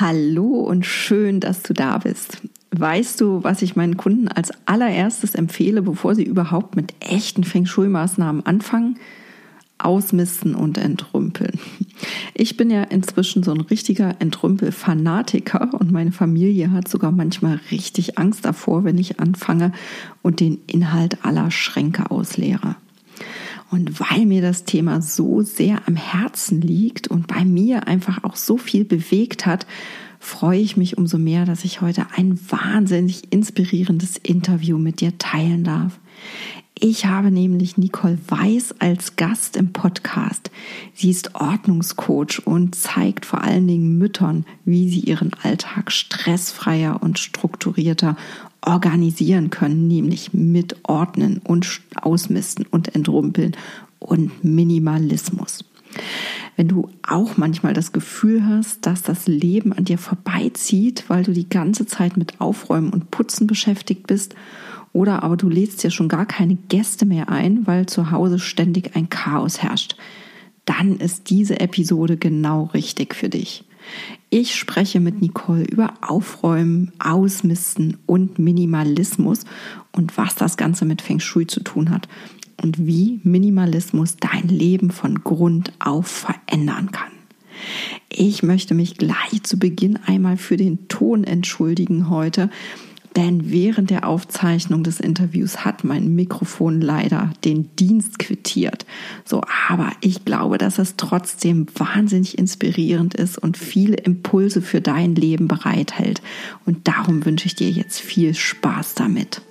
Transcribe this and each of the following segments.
Hallo und schön, dass du da bist. Weißt du, was ich meinen Kunden als allererstes empfehle, bevor sie überhaupt mit echten Feng Shui-Maßnahmen anfangen? Ausmisten und entrümpeln. Ich bin ja inzwischen so ein richtiger Entrümpel-Fanatiker und meine Familie hat sogar manchmal richtig Angst davor, wenn ich anfange und den Inhalt aller Schränke ausleere. Und weil mir das Thema so sehr am Herzen liegt und bei mir einfach auch so viel bewegt hat, freue ich mich umso mehr, dass ich heute ein wahnsinnig inspirierendes Interview mit dir teilen darf. Ich habe nämlich Nicole Weiß als Gast im Podcast. Sie ist Ordnungscoach und zeigt vor allen Dingen Müttern, wie sie ihren Alltag stressfreier und strukturierter organisieren können, nämlich mit Ordnen und Ausmisten und Entrumpeln und Minimalismus. Wenn du auch manchmal das Gefühl hast, dass das Leben an dir vorbeizieht, weil du die ganze Zeit mit Aufräumen und Putzen beschäftigt bist, oder aber du lädst ja schon gar keine Gäste mehr ein, weil zu Hause ständig ein Chaos herrscht, dann ist diese Episode genau richtig für dich. Ich spreche mit Nicole über Aufräumen, Ausmisten und Minimalismus und was das Ganze mit Feng Shui zu tun hat und wie Minimalismus dein Leben von Grund auf verändern kann. Ich möchte mich gleich zu Beginn einmal für den Ton entschuldigen heute. Denn während der Aufzeichnung des Interviews hat mein Mikrofon leider den Dienst quittiert. So, aber ich glaube, dass es trotzdem wahnsinnig inspirierend ist und viele Impulse für dein Leben bereithält. Und darum wünsche ich dir jetzt viel Spaß damit.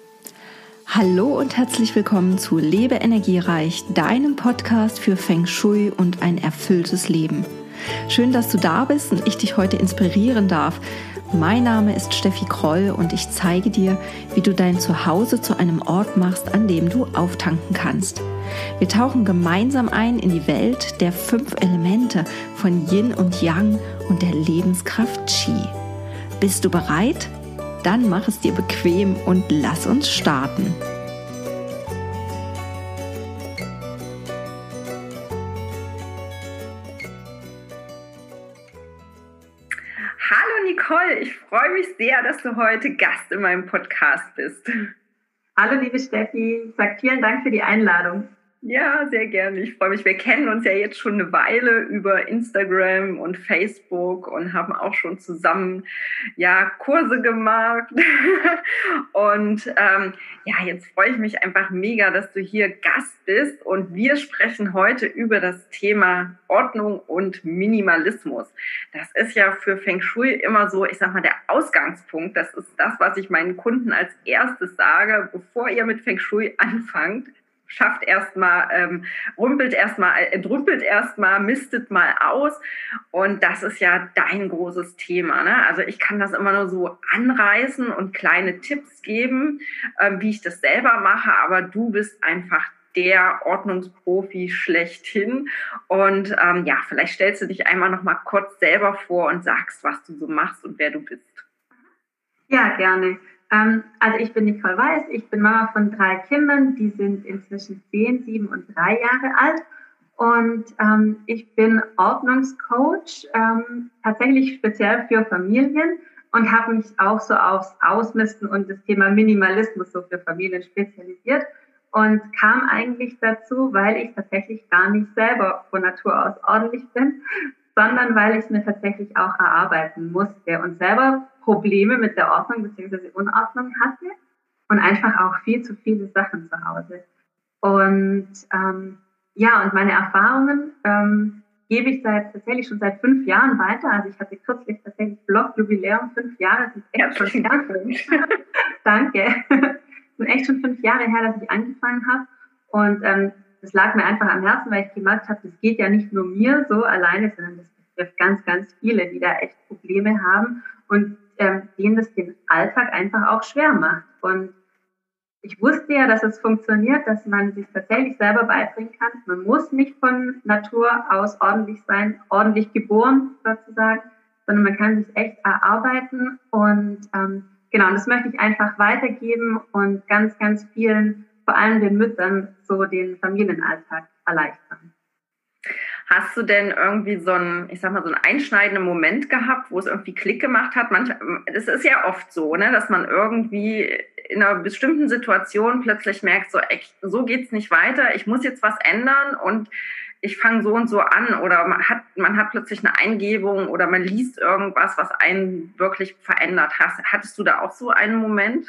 Hallo und herzlich willkommen zu Lebe Energiereich, deinem Podcast für Feng Shui und ein erfülltes Leben. Schön, dass du da bist und ich dich heute inspirieren darf mein Name ist Steffi Kroll und ich zeige dir, wie du dein Zuhause zu einem Ort machst, an dem du auftanken kannst. Wir tauchen gemeinsam ein in die Welt der fünf Elemente von Yin und Yang und der Lebenskraft Qi. Bist du bereit? Dann mach es dir bequem und lass uns starten. Nicole, ich freue mich sehr, dass du heute Gast in meinem Podcast bist. Hallo, liebe Steffi. Sag vielen Dank für die Einladung. Ja, sehr gerne. Ich freue mich. Wir kennen uns ja jetzt schon eine Weile über Instagram und Facebook und haben auch schon zusammen ja Kurse gemacht. und ähm, ja, jetzt freue ich mich einfach mega, dass du hier Gast bist und wir sprechen heute über das Thema Ordnung und Minimalismus. Das ist ja für Feng Shui immer so, ich sag mal, der Ausgangspunkt. Das ist das, was ich meinen Kunden als erstes sage, bevor ihr mit Feng Shui anfangt schafft erstmal, ähm, rumpelt erstmal, entrümpelt erstmal, mistet mal aus. Und das ist ja dein großes Thema. Ne? Also ich kann das immer nur so anreißen und kleine Tipps geben, ähm, wie ich das selber mache, aber du bist einfach der Ordnungsprofi schlechthin. Und ähm, ja, vielleicht stellst du dich einmal noch mal kurz selber vor und sagst, was du so machst und wer du bist. Ja, gerne. Ähm, also ich bin Nicole Weiß, ich bin Mama von drei Kindern, die sind inzwischen zehn, sieben und drei Jahre alt. Und ähm, ich bin Ordnungscoach, ähm, tatsächlich speziell für Familien und habe mich auch so aufs Ausmisten und das Thema Minimalismus so für Familien spezialisiert und kam eigentlich dazu, weil ich tatsächlich gar nicht selber von Natur aus ordentlich bin, sondern weil ich es mir tatsächlich auch erarbeiten musste und selber Probleme mit der Ordnung bzw. Unordnung hatte und einfach auch viel zu viele Sachen zu Hause. Und ähm, ja, und meine Erfahrungen ähm, gebe ich seit tatsächlich schon seit fünf Jahren weiter. Also ich hatte kürzlich tatsächlich Blog-Jubiläum, fünf Jahre. Das ist echt schon danke. danke. Das sind echt schon fünf Jahre her, dass ich angefangen habe. Und ähm, das lag mir einfach am Herzen, weil ich gemerkt habe, das geht ja nicht nur mir so alleine, sondern das betrifft ganz, ganz viele, die da echt Probleme haben und ähm, denen das den Alltag einfach auch schwer macht. Und ich wusste ja, dass es funktioniert, dass man sich tatsächlich selber beibringen kann. Man muss nicht von Natur aus ordentlich sein, ordentlich geboren sozusagen, sondern man kann sich echt erarbeiten. Und ähm, genau, das möchte ich einfach weitergeben und ganz, ganz vielen vor allem den Müttern so den Familienalltag erleichtern. Hast du denn irgendwie so einen, ich sag mal, so einen einschneidenden Moment gehabt, wo es irgendwie Klick gemacht hat? Manchmal, das ist ja oft so, ne, dass man irgendwie in einer bestimmten Situation plötzlich merkt, so, ey, so geht's nicht weiter, ich muss jetzt was ändern und ich fange so und so an oder man hat, man hat plötzlich eine Eingebung oder man liest irgendwas, was einen wirklich verändert hat. Hattest du da auch so einen Moment?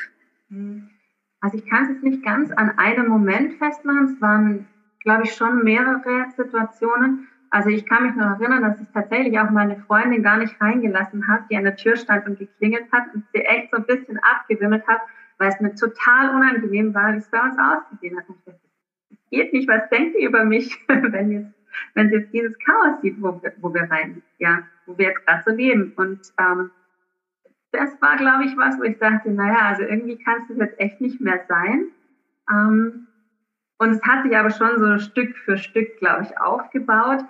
Hm. Also ich kann es jetzt nicht ganz an einem Moment festmachen. Es waren, glaube ich, schon mehrere Situationen. Also ich kann mich noch erinnern, dass ich tatsächlich auch meine Freundin gar nicht reingelassen habe, die an der Tür stand und geklingelt hat und sie echt so ein bisschen abgewimmelt hat, weil es mir total unangenehm war, wie es bei uns ausgesehen hat. Ich dachte, geht nicht, was denkt ihr über mich, wenn jetzt, wenn sie jetzt dieses Chaos sieht, wo wo wir rein, ja, wo wir jetzt gerade so leben. Und ähm, das war, glaube ich, was, wo ich dachte, naja, also irgendwie kann es jetzt echt nicht mehr sein. Ähm, und es hat sich aber schon so Stück für Stück, glaube ich, aufgebaut.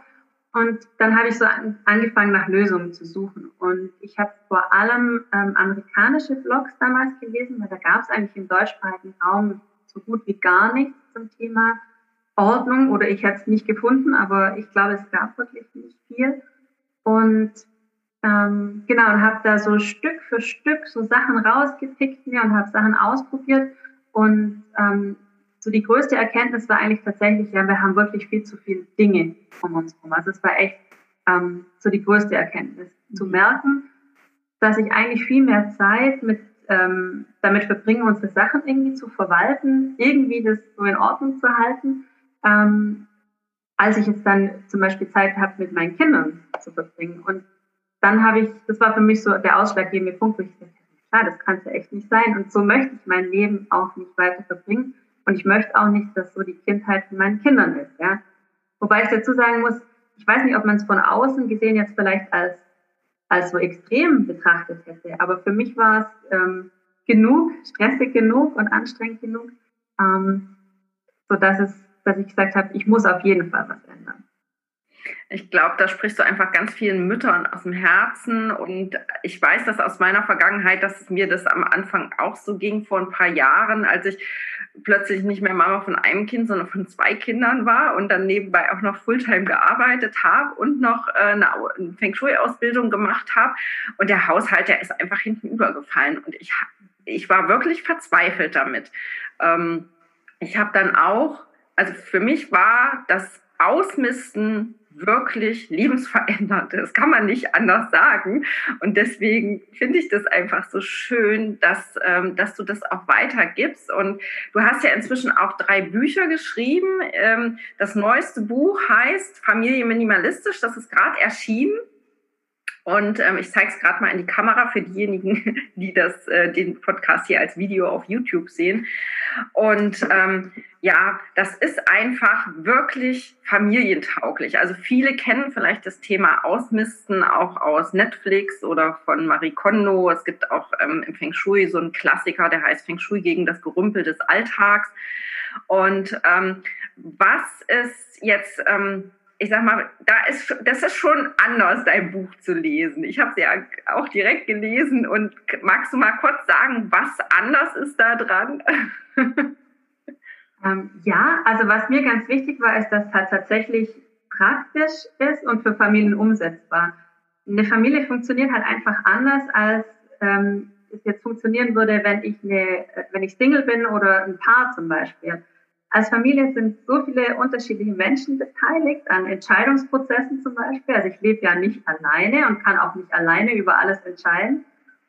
Und dann habe ich so an, angefangen, nach Lösungen zu suchen. Und ich habe vor allem ähm, amerikanische Blogs damals gelesen, weil da gab es eigentlich im deutschsprachigen Raum so gut wie gar nichts zum Thema Ordnung oder ich habe es nicht gefunden, aber ich glaube, es gab wirklich nicht viel. Und ähm, genau, und habe da so Stück für Stück so Sachen rausgepickt mir und habe Sachen ausprobiert. Und ähm, so die größte Erkenntnis war eigentlich tatsächlich, ja, wir haben wirklich viel zu viele Dinge um uns herum. Also es war echt ähm, so die größte Erkenntnis, zu mhm. merken, dass ich eigentlich viel mehr Zeit mit ähm, damit verbringen, unsere Sachen irgendwie zu verwalten, irgendwie das so in Ordnung zu halten, ähm, als ich jetzt dann zum Beispiel Zeit habe, mit meinen Kindern zu verbringen. Und dann habe ich, das war für mich so der ausschlaggebende Punkt, wo ich dachte, klar, das kann es ja echt nicht sein. Und so möchte ich mein Leben auch nicht weiter verbringen. Und ich möchte auch nicht, dass so die Kindheit von meinen Kindern ist. Ja? Wobei ich dazu sagen muss, ich weiß nicht, ob man es von außen gesehen jetzt vielleicht als, als so extrem betrachtet hätte. Aber für mich war es ähm, genug, stressig genug und anstrengend genug, ähm, so dass es dass ich gesagt habe, ich muss auf jeden Fall was. Ich glaube, da sprichst du einfach ganz vielen Müttern aus dem Herzen. Und ich weiß das aus meiner Vergangenheit, dass mir das am Anfang auch so ging vor ein paar Jahren, als ich plötzlich nicht mehr Mama von einem Kind, sondern von zwei Kindern war und dann nebenbei auch noch Fulltime gearbeitet habe und noch äh, eine Feng Shui-Ausbildung gemacht habe. Und der Haushalt, der ist einfach hinten übergefallen. Und ich, ich war wirklich verzweifelt damit. Ähm, ich habe dann auch also für mich war das Ausmisten wirklich lebensverändernd. Das kann man nicht anders sagen. Und deswegen finde ich das einfach so schön, dass, ähm, dass du das auch weitergibst. Und du hast ja inzwischen auch drei Bücher geschrieben. Ähm, das neueste Buch heißt Familie Minimalistisch. Das ist gerade erschienen. Und ähm, ich zeige es gerade mal in die Kamera für diejenigen, die das, äh, den Podcast hier als Video auf YouTube sehen. Und ähm, ja, das ist einfach wirklich familientauglich. Also viele kennen vielleicht das Thema Ausmisten auch aus Netflix oder von Marie Kondo. Es gibt auch ähm, im Feng Shui so einen Klassiker, der heißt Feng Shui gegen das Gerümpel des Alltags. Und ähm, was ist jetzt ähm, ich sag mal, da ist, das ist schon anders, dein Buch zu lesen. Ich habe es ja auch direkt gelesen und magst du mal kurz sagen, was anders ist da dran? ähm, ja, also was mir ganz wichtig war, ist, dass es halt tatsächlich praktisch ist und für Familien umsetzbar. Eine Familie funktioniert halt einfach anders, als ähm, es jetzt funktionieren würde, wenn ich, eine, wenn ich Single bin oder ein Paar zum Beispiel. Als Familie sind so viele unterschiedliche Menschen beteiligt an Entscheidungsprozessen zum Beispiel. Also ich lebe ja nicht alleine und kann auch nicht alleine über alles entscheiden.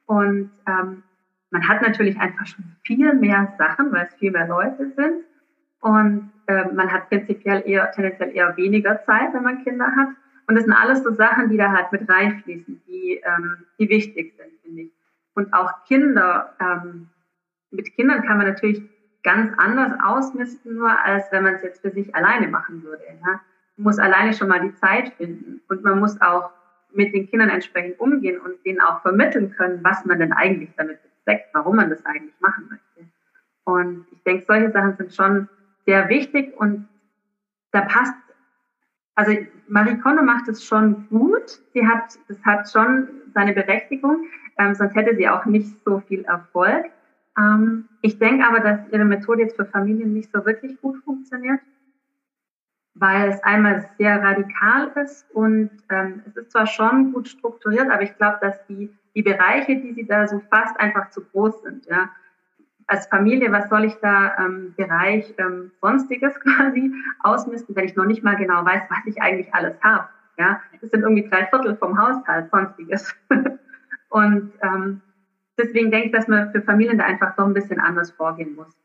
Und ähm, man hat natürlich einfach schon viel mehr Sachen, weil es viel mehr Leute sind. Und äh, man hat prinzipiell eher, tendenziell eher weniger Zeit, wenn man Kinder hat. Und das sind alles so Sachen, die da halt mit reinfließen, die, ähm, die wichtig sind, finde ich. Und auch Kinder, ähm, mit Kindern kann man natürlich ganz anders ausmisten, nur als wenn man es jetzt für sich alleine machen würde. Ja? Man muss alleine schon mal die Zeit finden und man muss auch mit den Kindern entsprechend umgehen und denen auch vermitteln können, was man denn eigentlich damit bezweckt, warum man das eigentlich machen möchte. Und ich denke, solche Sachen sind schon sehr wichtig und da passt, also Marie Kondo macht es schon gut. Sie hat, das hat schon seine Berechtigung, ähm, sonst hätte sie auch nicht so viel Erfolg. Ähm, ich denke aber, dass Ihre Methode jetzt für Familien nicht so wirklich gut funktioniert. weil es einmal sehr radikal ist und ähm, es ist zwar schon gut strukturiert, aber ich glaube, dass die, die Bereiche, die sie da so fasst, einfach zu groß sind. Ja. Als Familie, was soll ich da ähm, Bereich ähm, Sonstiges quasi ausmisten, wenn ich noch nicht mal genau weiß, was ich eigentlich alles habe. Ja, das sind irgendwie drei Viertel vom Haushalt Sonstiges. und ähm, deswegen denke ich, dass man für Familien da einfach doch ein bisschen anders vorgehen muss.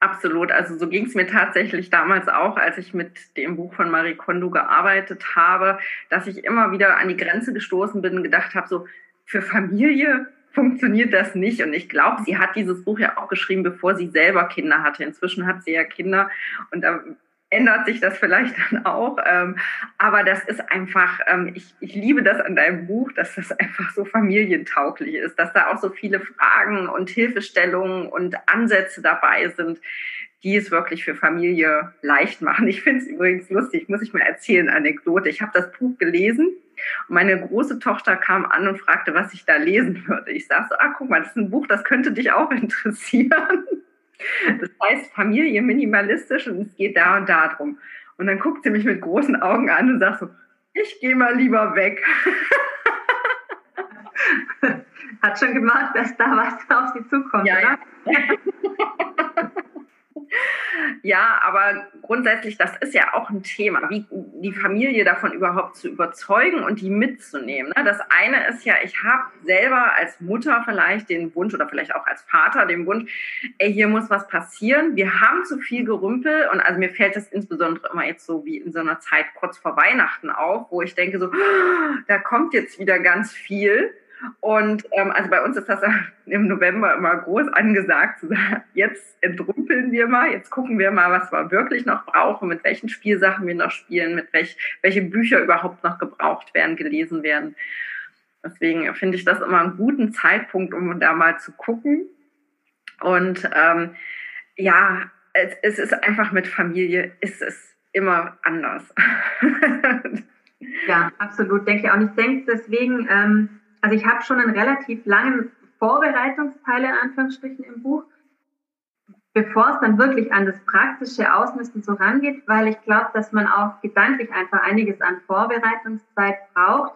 Absolut. Also so ging es mir tatsächlich damals auch, als ich mit dem Buch von Marie Kondo gearbeitet habe, dass ich immer wieder an die Grenze gestoßen bin und gedacht habe, so für Familie funktioniert das nicht. Und ich glaube, sie hat dieses Buch ja auch geschrieben, bevor sie selber Kinder hatte. Inzwischen hat sie ja Kinder und da ändert sich das vielleicht dann auch. Ähm, aber das ist einfach, ähm, ich, ich liebe das an deinem Buch, dass das einfach so familientauglich ist, dass da auch so viele Fragen und Hilfestellungen und Ansätze dabei sind, die es wirklich für Familie leicht machen. Ich finde es übrigens lustig, muss ich mal erzählen, Anekdote. Ich habe das Buch gelesen und meine große Tochter kam an und fragte, was ich da lesen würde. Ich sage so, ah, guck mal, das ist ein Buch, das könnte dich auch interessieren. Das heißt Familie minimalistisch und es geht da und da drum. Und dann guckt sie mich mit großen Augen an und sagt so, ich gehe mal lieber weg. Hat schon gemacht, dass da was auf sie zukommt, ja, oder? Ja. Ja, aber grundsätzlich, das ist ja auch ein Thema, wie die Familie davon überhaupt zu überzeugen und die mitzunehmen. Ne? Das eine ist ja, ich habe selber als Mutter vielleicht den Wunsch oder vielleicht auch als Vater den Wunsch, ey, hier muss was passieren. Wir haben zu viel Gerümpel und also mir fällt das insbesondere immer jetzt so wie in so einer Zeit kurz vor Weihnachten auf, wo ich denke so, da kommt jetzt wieder ganz viel. Und ähm, also bei uns ist das im November immer groß angesagt, zu sagen, jetzt entrümpeln wir mal, jetzt gucken wir mal, was wir wirklich noch brauchen, mit welchen Spielsachen wir noch spielen, mit welch, welche Bücher überhaupt noch gebraucht werden, gelesen werden. Deswegen finde ich das immer einen guten Zeitpunkt, um da mal zu gucken. Und ähm, ja, es, es ist einfach mit Familie, ist es immer anders. ja, absolut, denke ich auch. Und ich denke deswegen, ähm, also ich habe schon einen relativ langen Vorbereitungsteil in Anführungsstrichen im Buch, bevor es dann wirklich an das praktische Ausmisten so rangeht, weil ich glaube, dass man auch gedanklich einfach einiges an Vorbereitungszeit braucht,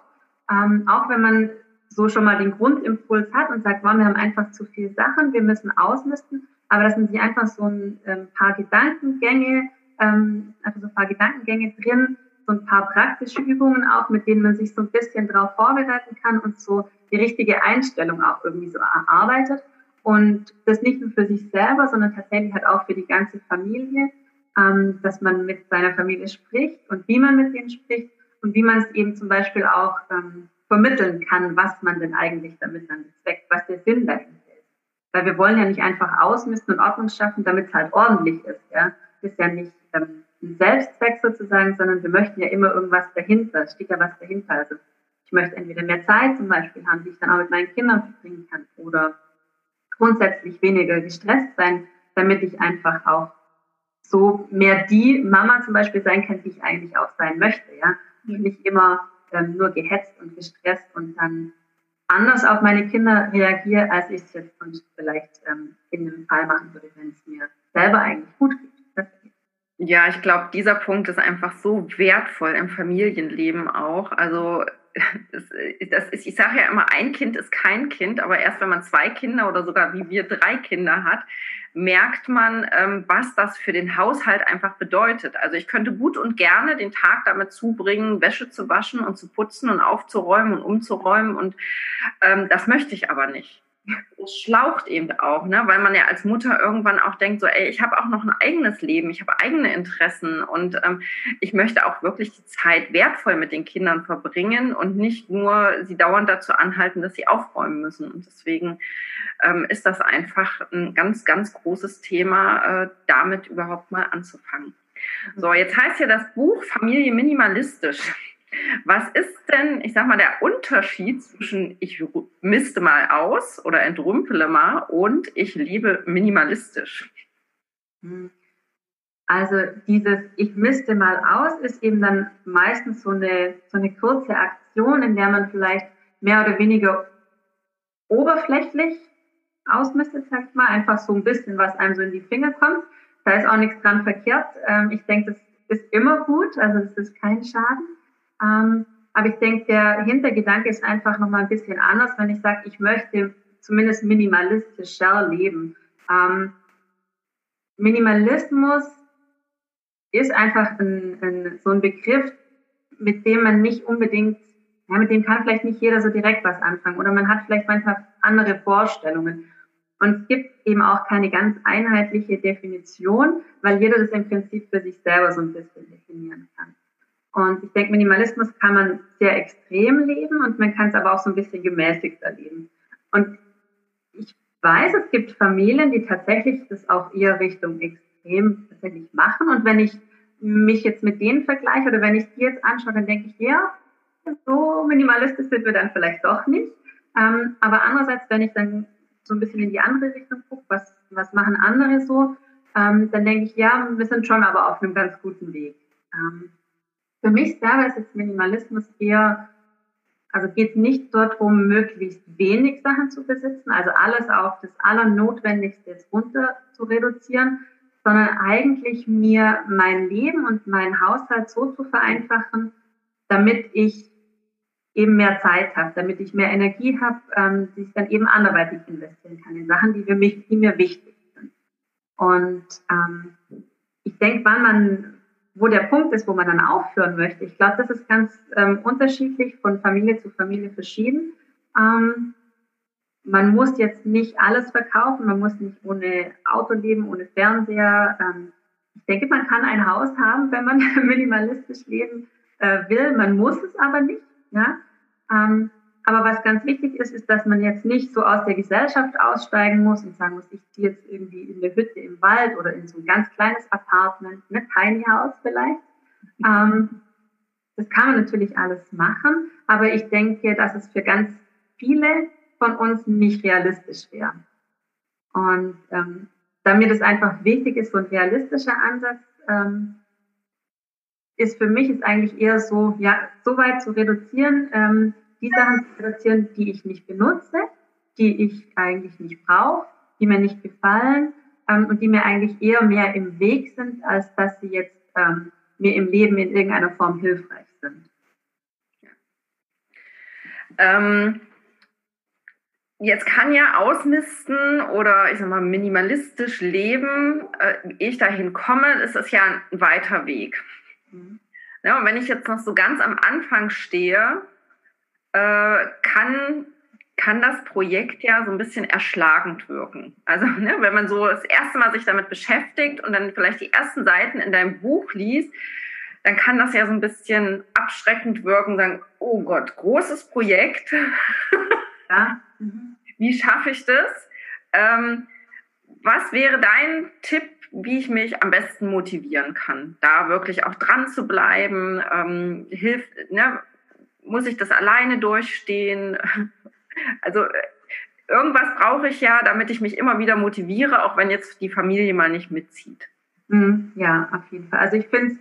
ähm, auch wenn man so schon mal den Grundimpuls hat und sagt, wow, wir haben einfach zu viele Sachen, wir müssen ausmisten, aber das sind sich einfach so ein ähm, paar Gedankengänge, ähm, also so ein paar Gedankengänge drin, so ein paar praktische Übungen auch, mit denen man sich so ein bisschen darauf vorbereiten kann und so die richtige Einstellung auch irgendwie so erarbeitet. Und das nicht nur für sich selber, sondern tatsächlich halt auch für die ganze Familie, ähm, dass man mit seiner Familie spricht und wie man mit denen spricht und wie man es eben zum Beispiel auch ähm, vermitteln kann, was man denn eigentlich damit dann bezweckt, was der Sinn dahinter ist. Weil wir wollen ja nicht einfach ausmisten und Ordnung schaffen, damit es halt ordentlich ist. Ja? Das ist ja nicht ähm, Selbstzweck sozusagen, sondern wir möchten ja immer irgendwas dahinter, es steht ja was dahinter. Also ich möchte entweder mehr Zeit zum Beispiel haben, die ich dann auch mit meinen Kindern verbringen kann oder grundsätzlich weniger gestresst sein, damit ich einfach auch so mehr die Mama zum Beispiel sein kann, die ich eigentlich auch sein möchte, ja. Mhm. Nicht immer ähm, nur gehetzt und gestresst und dann anders auf meine Kinder reagiere, als ich es jetzt sonst vielleicht ähm, in einem Fall machen würde, wenn es mir selber eigentlich gut geht. Ja, ich glaube, dieser Punkt ist einfach so wertvoll im Familienleben auch. Also das, das ist, ich sage ja immer, ein Kind ist kein Kind, aber erst wenn man zwei Kinder oder sogar wie wir drei Kinder hat, merkt man, ähm, was das für den Haushalt einfach bedeutet. Also ich könnte gut und gerne den Tag damit zubringen, Wäsche zu waschen und zu putzen und aufzuräumen und umzuräumen und ähm, das möchte ich aber nicht das schlaucht eben auch, ne? weil man ja als Mutter irgendwann auch denkt, so, ey, ich habe auch noch ein eigenes Leben, ich habe eigene Interessen und ähm, ich möchte auch wirklich die Zeit wertvoll mit den Kindern verbringen und nicht nur sie dauernd dazu anhalten, dass sie aufräumen müssen. Und deswegen ähm, ist das einfach ein ganz, ganz großes Thema, äh, damit überhaupt mal anzufangen. So, jetzt heißt ja das Buch Familie minimalistisch. Was ist denn, ich sag mal, der Unterschied zwischen ich misste mal aus oder entrümpele mal und ich liebe minimalistisch? Hm. Also dieses ich misste mal aus ist eben dann meistens so eine, so eine kurze Aktion, in der man vielleicht mehr oder weniger oberflächlich ausmistet, sag ich mal, einfach so ein bisschen, was einem so in die Finger kommt. Da ist auch nichts dran verkehrt. Ähm, ich denke, das ist immer gut, also es ist kein Schaden. Ähm, aber ich denke, der Hintergedanke ist einfach nochmal ein bisschen anders, wenn ich sage, ich möchte zumindest minimalistischer leben. Ähm, Minimalismus ist einfach ein, ein, so ein Begriff, mit dem man nicht unbedingt, ja, mit dem kann vielleicht nicht jeder so direkt was anfangen oder man hat vielleicht manchmal andere Vorstellungen. Und es gibt eben auch keine ganz einheitliche Definition, weil jeder das im Prinzip für sich selber so ein bisschen definieren kann. Und ich denke, Minimalismus kann man sehr extrem leben und man kann es aber auch so ein bisschen gemäßigt erleben. Und ich weiß, es gibt Familien, die tatsächlich das auch eher Richtung extrem tatsächlich machen. Und wenn ich mich jetzt mit denen vergleiche oder wenn ich die jetzt anschaue, dann denke ich, ja, so minimalistisch sind wir dann vielleicht doch nicht. Ähm, aber andererseits, wenn ich dann so ein bisschen in die andere Richtung gucke, was, was machen andere so, ähm, dann denke ich, ja, wir sind schon aber auf einem ganz guten Weg. Ähm, für mich selber ist jetzt Minimalismus eher, also geht es nicht darum, möglichst wenig Sachen zu besitzen, also alles auf das Allernotwendigste runter zu reduzieren, sondern eigentlich mir mein Leben und meinen Haushalt so zu vereinfachen, damit ich eben mehr Zeit habe, damit ich mehr Energie habe, ähm, die ich dann eben anderweitig investieren kann in Sachen, die für mich, die mir wichtig sind. Und ähm, ich denke, wann man, wo der Punkt ist, wo man dann aufhören möchte, ich glaube, das ist ganz ähm, unterschiedlich von Familie zu Familie verschieden. Ähm, man muss jetzt nicht alles verkaufen, man muss nicht ohne Auto leben, ohne Fernseher. Ähm, ich denke, man kann ein Haus haben, wenn man minimalistisch leben äh, will. Man muss es aber nicht. Ja? Aber was ganz wichtig ist, ist, dass man jetzt nicht so aus der Gesellschaft aussteigen muss und sagen muss, ich ziehe jetzt irgendwie in eine Hütte im Wald oder in so ein ganz kleines Apartment, ne, Tiny House vielleicht. Ähm, das kann man natürlich alles machen, aber ich denke, dass es für ganz viele von uns nicht realistisch wäre. Und ähm, da mir das einfach wichtig ist, so ein realistischer Ansatz, ähm, ist für mich ist eigentlich eher so, ja, so weit zu reduzieren, ähm, die Sachen zu reduzieren, die ich nicht benutze, die ich eigentlich nicht brauche, die mir nicht gefallen ähm, und die mir eigentlich eher mehr im Weg sind, als dass sie jetzt ähm, mir im Leben in irgendeiner Form hilfreich sind. Ähm, jetzt kann ja ausmisten oder ich sag mal minimalistisch leben, äh, ehe ich dahin komme, ist es ja ein weiter Weg. Mhm. Ja, und wenn ich jetzt noch so ganz am Anfang stehe, äh, kann, kann das Projekt ja so ein bisschen erschlagend wirken. Also ne, wenn man so das erste Mal sich damit beschäftigt und dann vielleicht die ersten Seiten in deinem Buch liest, dann kann das ja so ein bisschen abschreckend wirken, sagen, oh Gott, großes Projekt. Ja. Wie schaffe ich das? Ähm, was wäre dein Tipp wie ich mich am besten motivieren kann, da wirklich auch dran zu bleiben. Ähm, hilft, ne, muss ich das alleine durchstehen? Also irgendwas brauche ich ja, damit ich mich immer wieder motiviere, auch wenn jetzt die Familie mal nicht mitzieht. Mhm, ja, auf jeden Fall. Also ich finde es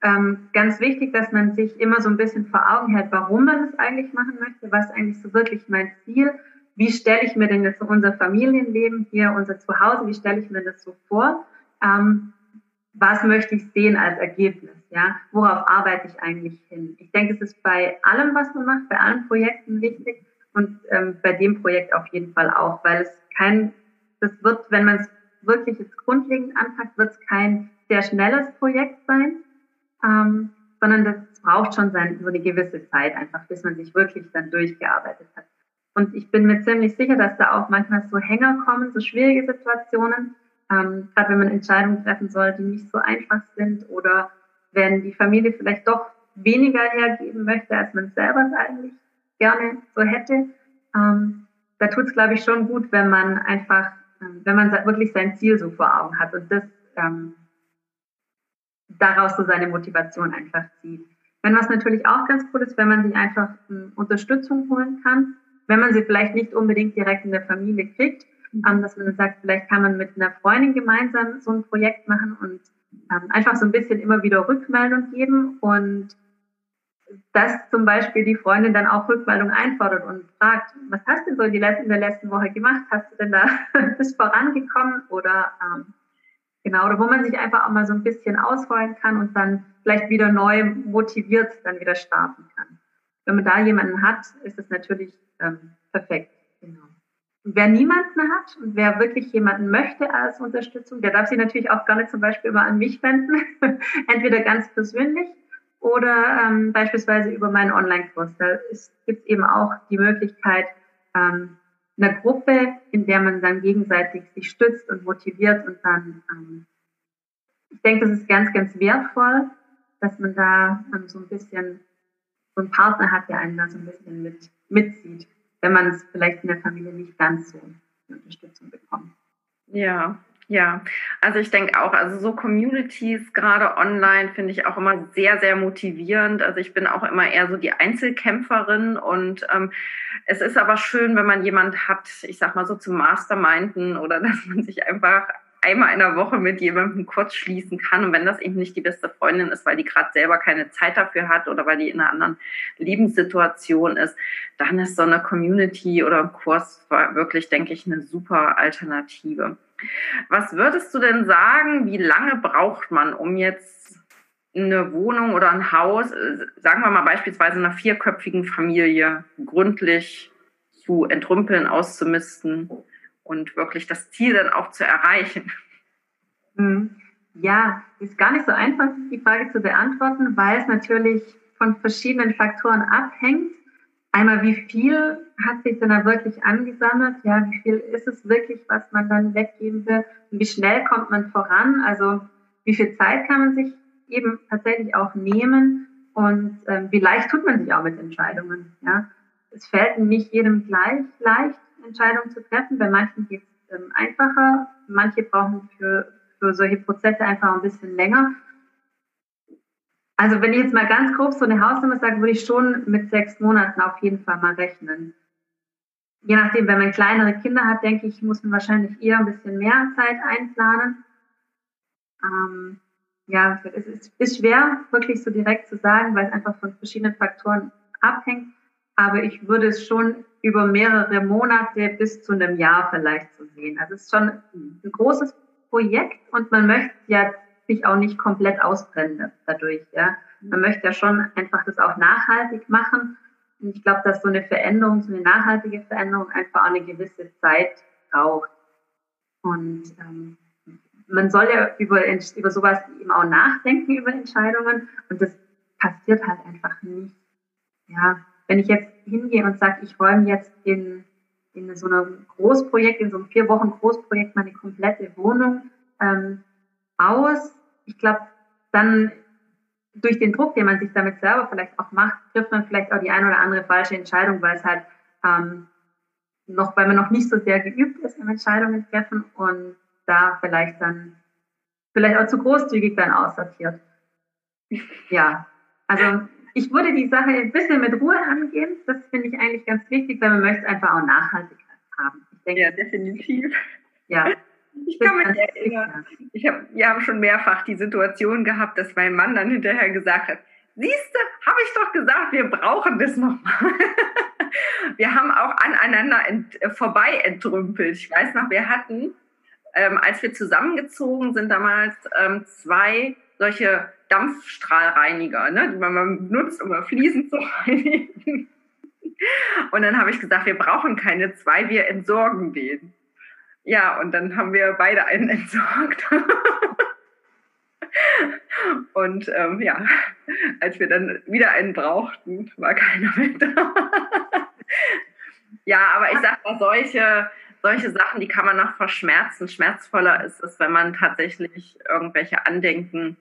ähm, ganz wichtig, dass man sich immer so ein bisschen vor Augen hält, warum man es eigentlich machen möchte, was eigentlich so wirklich mein Ziel wie stelle ich mir denn jetzt unser Familienleben hier, unser Zuhause, wie stelle ich mir das so vor? ähm, was möchte ich sehen als Ergebnis? Ja, worauf arbeite ich eigentlich hin? Ich denke, es ist bei allem, was man macht, bei allen Projekten wichtig und ähm, bei dem Projekt auf jeden Fall auch, weil es kein, das wird, wenn man es wirklich jetzt grundlegend anpackt, wird es kein sehr schnelles Projekt sein, ähm, sondern das braucht schon sein, so eine gewisse Zeit einfach, bis man sich wirklich dann durchgearbeitet hat. Und ich bin mir ziemlich sicher, dass da auch manchmal so Hänger kommen, so schwierige Situationen, ähm, gerade wenn man Entscheidungen treffen soll, die nicht so einfach sind oder wenn die Familie vielleicht doch weniger hergeben möchte, als man selber es eigentlich gerne so hätte. Ähm, da tut es, glaube ich, schon gut, wenn man einfach, ähm, wenn man wirklich sein Ziel so vor Augen hat und das ähm, daraus so seine Motivation einfach zieht. Wenn was natürlich auch ganz cool ist, wenn man sich einfach ähm, Unterstützung holen kann, wenn man sie vielleicht nicht unbedingt direkt in der Familie kriegt, ähm, dass man sagt, vielleicht kann man mit einer Freundin gemeinsam so ein Projekt machen und ähm, einfach so ein bisschen immer wieder Rückmeldung geben und dass zum Beispiel die Freundin dann auch Rückmeldung einfordert und fragt, was hast du so in, der letzten Woche gemacht? Hast du denn da bist vorangekommen oder ähm, Genau, oder wo man sich einfach auch mal so ein bisschen ausholen kann und dann vielleicht wieder neu motiviert dann wieder starten kann. Wenn man da jemanden hat, ist es natürlich ähm, perfekt. Genau. Wer niemanden hat und wer wirklich jemanden möchte als Unterstützung, der darf sich natürlich auch gerne zum Beispiel immer an mich wenden, entweder ganz persönlich oder ähm, beispielsweise über meinen Online-Kurs. Da gibt es eben auch die Möglichkeit, ähm, einer Gruppe, in der man dann gegenseitig sich stützt und motiviert und dann, ähm, ich denke, das ist ganz, ganz wertvoll, dass man da ähm, so ein bisschen so einen Partner hat, der einen da so ein bisschen mit, mitzieht, wenn man es vielleicht in der Familie nicht ganz so Unterstützung bekommt. Ja, ja, also ich denke auch, also so Communities, gerade online, finde ich auch immer sehr, sehr motivierend. Also ich bin auch immer eher so die Einzelkämpferin und ähm, es ist aber schön, wenn man jemand hat, ich sag mal so zum Masterminden oder dass man sich einfach einmal in der Woche mit jemandem kurz schließen kann. Und wenn das eben nicht die beste Freundin ist, weil die gerade selber keine Zeit dafür hat oder weil die in einer anderen Lebenssituation ist, dann ist so eine Community oder ein Kurs wirklich, denke ich, eine super Alternative. Was würdest du denn sagen, wie lange braucht man, um jetzt eine Wohnung oder ein Haus, äh, sagen wir mal beispielsweise einer vierköpfigen Familie, gründlich zu entrümpeln, auszumisten und wirklich das Ziel dann auch zu erreichen? Hm. Ja, ist gar nicht so einfach, die Frage zu beantworten, weil es natürlich von verschiedenen Faktoren abhängt. Einmal, wie viel hat sich denn da wirklich angesammelt? Ja, wie viel ist es wirklich, was man dann weggeben will? Und wie schnell kommt man voran? Also, wie viel Zeit kann man sich eben tatsächlich auch nehmen? Und ähm, wie leicht tut man sich auch mit Entscheidungen? Ja, es fällt nicht jedem gleich leicht, Entscheidungen zu treffen. Bei manchen geht es ähm, einfacher. Manche brauchen für, für solche Prozesse einfach ein bisschen länger. Also wenn ich jetzt mal ganz grob so eine Hausnummer sage, würde ich schon mit sechs Monaten auf jeden Fall mal rechnen. Je nachdem, wenn man kleinere Kinder hat, denke ich, muss man wahrscheinlich eher ein bisschen mehr Zeit einplanen. Ähm, ja, es ist, ist schwer, wirklich so direkt zu sagen, weil es einfach von verschiedenen Faktoren abhängt. Aber ich würde es schon über mehrere Monate bis zu einem Jahr vielleicht zu sehen. Also es ist schon ein großes Projekt und man möchte ja sich auch nicht komplett ausbrennen dadurch. Ja. Man möchte ja schon einfach das auch nachhaltig machen. Und ich glaube, dass so eine Veränderung, so eine nachhaltige Veränderung einfach auch eine gewisse Zeit braucht. Und ähm, man soll ja über, über sowas eben auch nachdenken, über Entscheidungen. Und das passiert halt einfach nicht. Ja, wenn ich jetzt hingehe und sage, ich räume jetzt in, in so einem Großprojekt, in so einem vier Wochen Großprojekt meine komplette Wohnung ähm, aus, ich glaube, dann durch den Druck, den man sich damit selber vielleicht auch macht, trifft man vielleicht auch die eine oder andere falsche Entscheidung, weil es halt ähm, noch, weil man noch nicht so sehr geübt ist im Entscheidungen treffen und da vielleicht dann vielleicht auch zu großzügig dann aussortiert. Ja, also ich würde die Sache ein bisschen mit Ruhe angehen. Das finde ich eigentlich ganz wichtig, weil man möchte einfach auch Nachhaltigkeit haben. Ich denke, ja, definitiv. Ja, ich kann mich erinnern. Ich hab, wir haben schon mehrfach die Situation gehabt, dass mein Mann dann hinterher gesagt hat, siehste, habe ich doch gesagt, wir brauchen das nochmal. wir haben auch aneinander ent, äh, vorbei entrümpelt. Ich weiß noch, wir hatten, ähm, als wir zusammengezogen sind, damals ähm, zwei solche Dampfstrahlreiniger, ne, die man benutzt, um Fliesen zu reinigen. Und dann habe ich gesagt, wir brauchen keine zwei, wir entsorgen den. Ja, und dann haben wir beide einen entsorgt. und ähm, ja, als wir dann wieder einen brauchten, war keiner mehr da. ja, aber ich sag mal, solche, solche Sachen, die kann man noch verschmerzen. Schmerzvoller ist es, wenn man tatsächlich irgendwelche Andenken,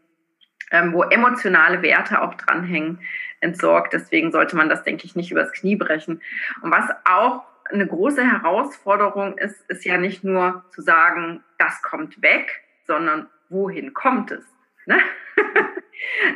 ähm, wo emotionale Werte auch dranhängen, entsorgt. Deswegen sollte man das, denke ich, nicht übers Knie brechen. Und was auch eine große Herausforderung ist, ist ja nicht nur zu sagen, das kommt weg, sondern wohin kommt es? Ne?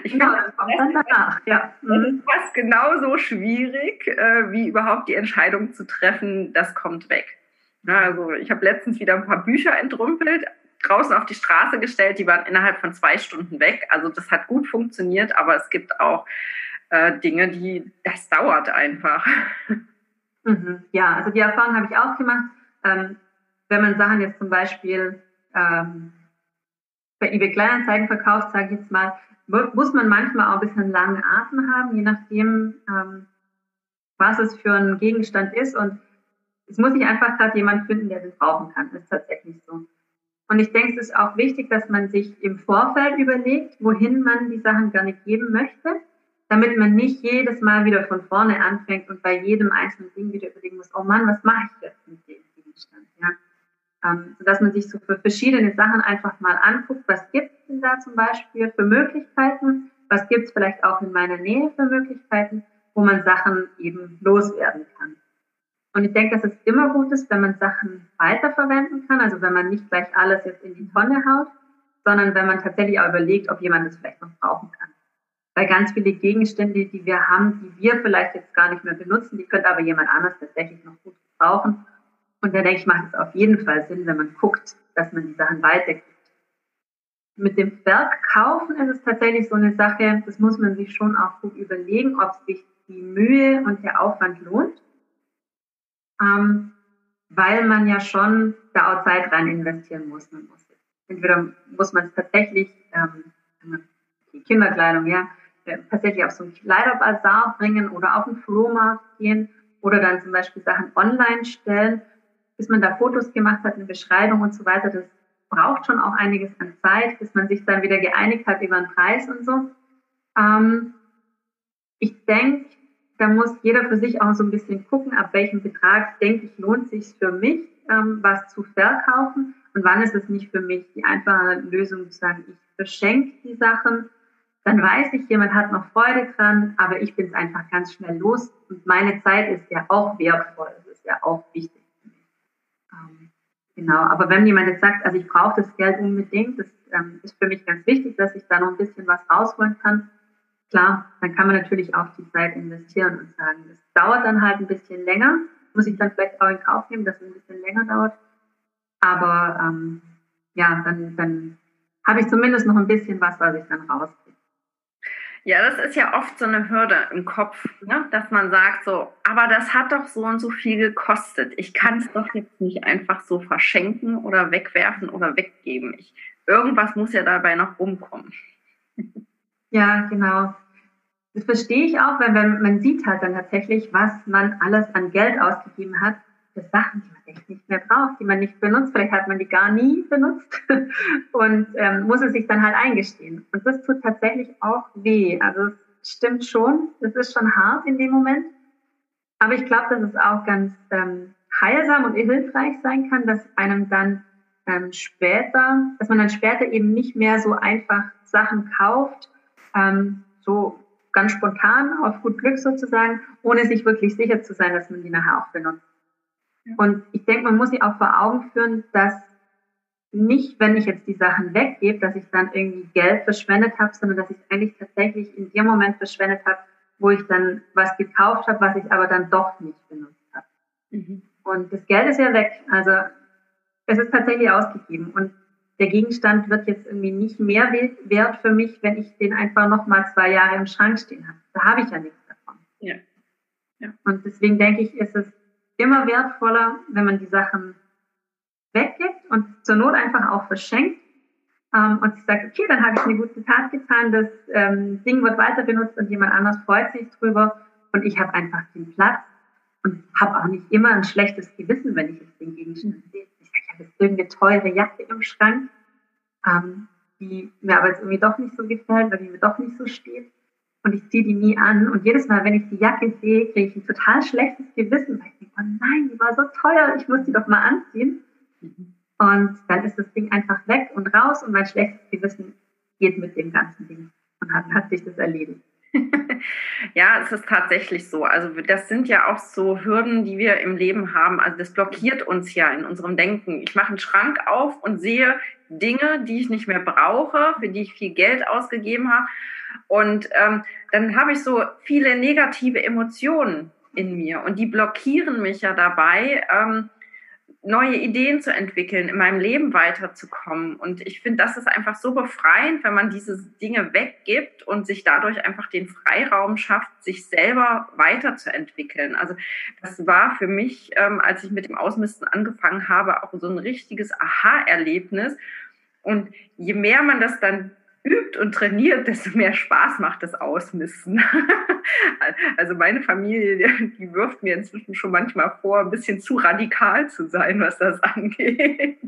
Ich ja, finde, das danach. Ja. Das ist fast genauso schwierig, äh, wie überhaupt die Entscheidung zu treffen, das kommt weg. Ja, also ich habe letztens wieder ein paar Bücher entrümpelt, draußen auf die Straße gestellt, die waren innerhalb von zwei Stunden weg. Also das hat gut funktioniert, aber es gibt auch äh, Dinge, die, das dauert einfach. Mhm. Ja, also die Erfahrung habe ich auch gemacht. Ähm, wenn man Sachen jetzt zum Beispiel ähm, bei eBay Kleinanzeigen verkauft, sage ich jetzt mal, muss man manchmal auch ein bisschen langen Atem haben, je nachdem, ähm, was es für ein Gegenstand ist. Und es muss sich einfach gerade jemand finden, der das brauchen kann. Das ist tatsächlich so. Und ich denke, es ist auch wichtig, dass man sich im Vorfeld überlegt, wohin man die Sachen gerne geben möchte, damit man nicht jedes Mal wieder von vorne anfängt und bei jedem einzelnen Ding wieder überlegen muss, oh Mann, was mache ich jetzt mit dem Gegenstand? Ja? Ähm, sodass man sich so für verschiedene Sachen einfach mal anguckt, was gibt es denn da zum Beispiel für Möglichkeiten, was gibt es vielleicht auch in meiner Nähe für Möglichkeiten, wo man Sachen eben loswerden kann. Und ich denke, dass es immer gut ist, wenn man Sachen weiterverwenden kann, also wenn man nicht gleich alles jetzt in die Tonne haut, sondern wenn man tatsächlich auch überlegt, ob jemand es vielleicht noch brauchen kann. Weil ganz viele Gegenstände, die wir haben, die wir vielleicht jetzt gar nicht mehr benutzen, die könnte aber jemand anders tatsächlich noch gut gebrauchen. Und da denke ich, macht es auf jeden Fall Sinn, wenn man guckt, dass man die Sachen weitergibt. Mit dem Verkaufen ist es tatsächlich so eine Sache, das muss man sich schon auch gut überlegen, ob sich die Mühe und der Aufwand lohnt. Ähm, weil man ja schon da auch Zeit rein investieren muss. Man muss entweder muss man es tatsächlich, ähm, die Kinderkleidung, ja, äh, tatsächlich auf so einen Kleiderbazar bringen oder auf einen Flohmarkt gehen oder dann zum Beispiel Sachen online stellen bis man da Fotos gemacht hat, eine Beschreibung und so weiter, das braucht schon auch einiges an Zeit, bis man sich dann wieder geeinigt hat über den Preis und so. Ähm, ich denke, da muss jeder für sich auch so ein bisschen gucken, ab welchem Betrag, denke ich, lohnt sich für mich, ähm, was zu verkaufen? Und wann ist es nicht für mich die einfache Lösung zu sagen, ich verschenke die Sachen, dann weiß ich, jemand hat noch Freude dran, aber ich bin es einfach ganz schnell los. Und meine Zeit ist ja auch wertvoll, das ist ja auch wichtig. Ähm, genau, aber wenn jemand jetzt sagt, also ich brauche das Geld unbedingt, das ähm, ist für mich ganz wichtig, dass ich da noch ein bisschen was rausholen kann, klar, dann kann man natürlich auch die Zeit investieren und sagen, das dauert dann halt ein bisschen länger, muss ich dann vielleicht auch in Kauf nehmen, dass es ein bisschen länger dauert. Aber ähm, ja, dann, dann habe ich zumindest noch ein bisschen was, was ich dann rauskriege. Ja, das ist ja oft so eine Hürde im Kopf, ne? dass man sagt so, aber das hat doch so und so viel gekostet. Ich kann es doch jetzt nicht einfach so verschenken oder wegwerfen oder weggeben. Ich, irgendwas muss ja dabei noch rumkommen. Ja, genau. Das verstehe ich auch, weil man, man sieht halt dann tatsächlich, was man alles an Geld ausgegeben hat für Sachen, die man echt nicht mehr braucht, die man nicht benutzt. Vielleicht hat man die gar nie benutzt und ähm, muss es sich dann halt eingestehen. Und das tut tatsächlich auch weh. Also es stimmt schon, es ist schon hart in dem Moment. Aber ich glaube, dass es auch ganz ähm, heilsam und hilfreich sein kann, dass einem dann ähm, später, dass man dann später eben nicht mehr so einfach Sachen kauft, ähm, so ganz spontan, auf gut Glück sozusagen, ohne sich wirklich sicher zu sein, dass man die nachher auch benutzt. Und ich denke, man muss sich auch vor Augen führen, dass nicht, wenn ich jetzt die Sachen weggebe, dass ich dann irgendwie Geld verschwendet habe, sondern dass ich eigentlich tatsächlich in dem Moment verschwendet habe, wo ich dann was gekauft habe, was ich aber dann doch nicht benutzt habe. Mhm. Und das Geld ist ja weg. Also es ist tatsächlich ausgegeben. Und der Gegenstand wird jetzt irgendwie nicht mehr wert für mich, wenn ich den einfach noch mal zwei Jahre im Schrank stehen habe. Da habe ich ja nichts davon. Ja. ja. Und deswegen denke ich, ist es immer wertvoller, wenn man die Sachen weggibt und zur Not einfach auch verschenkt ähm, und sagt, okay, dann habe ich eine gute Tat getan, das ähm, Ding wird weiter benutzt und jemand anders freut sich drüber und ich habe einfach den Platz und habe auch nicht immer ein schlechtes Gewissen, wenn ich jetzt den Gegenstand sehe. Irgendeine teure Jacke im Schrank, ähm, die mir aber jetzt irgendwie doch nicht so gefällt, weil die mir doch nicht so steht und ich ziehe die nie an. Und jedes Mal, wenn ich die Jacke sehe, kriege ich ein total schlechtes Gewissen, weil ich denke, oh nein, die war so teuer, ich muss die doch mal anziehen. Und dann ist das Ding einfach weg und raus und mein schlechtes Gewissen geht mit dem ganzen Ding und hat, hat sich das erledigt. ja, es ist tatsächlich so. Also das sind ja auch so Hürden, die wir im Leben haben. Also das blockiert uns ja in unserem Denken. Ich mache einen Schrank auf und sehe Dinge, die ich nicht mehr brauche, für die ich viel Geld ausgegeben habe. Und ähm, dann habe ich so viele negative Emotionen in mir und die blockieren mich ja dabei, ähm, neue Ideen zu entwickeln, in meinem Leben weiterzukommen. Und ich finde, das ist einfach so befreiend, wenn man diese Dinge weggibt und sich dadurch einfach den Freiraum schafft, sich selber weiterzuentwickeln. Also das war für mich, ähm, als ich mit dem Ausmisten angefangen habe, auch so ein richtiges Aha-Erlebnis Und je mehr man das dann übt und trainiert, desto mehr Spaß macht das Ausmisten. also meine Familie, die wirft mir inzwischen schon manchmal vor, ein bisschen zu radikal zu sein, was das angeht.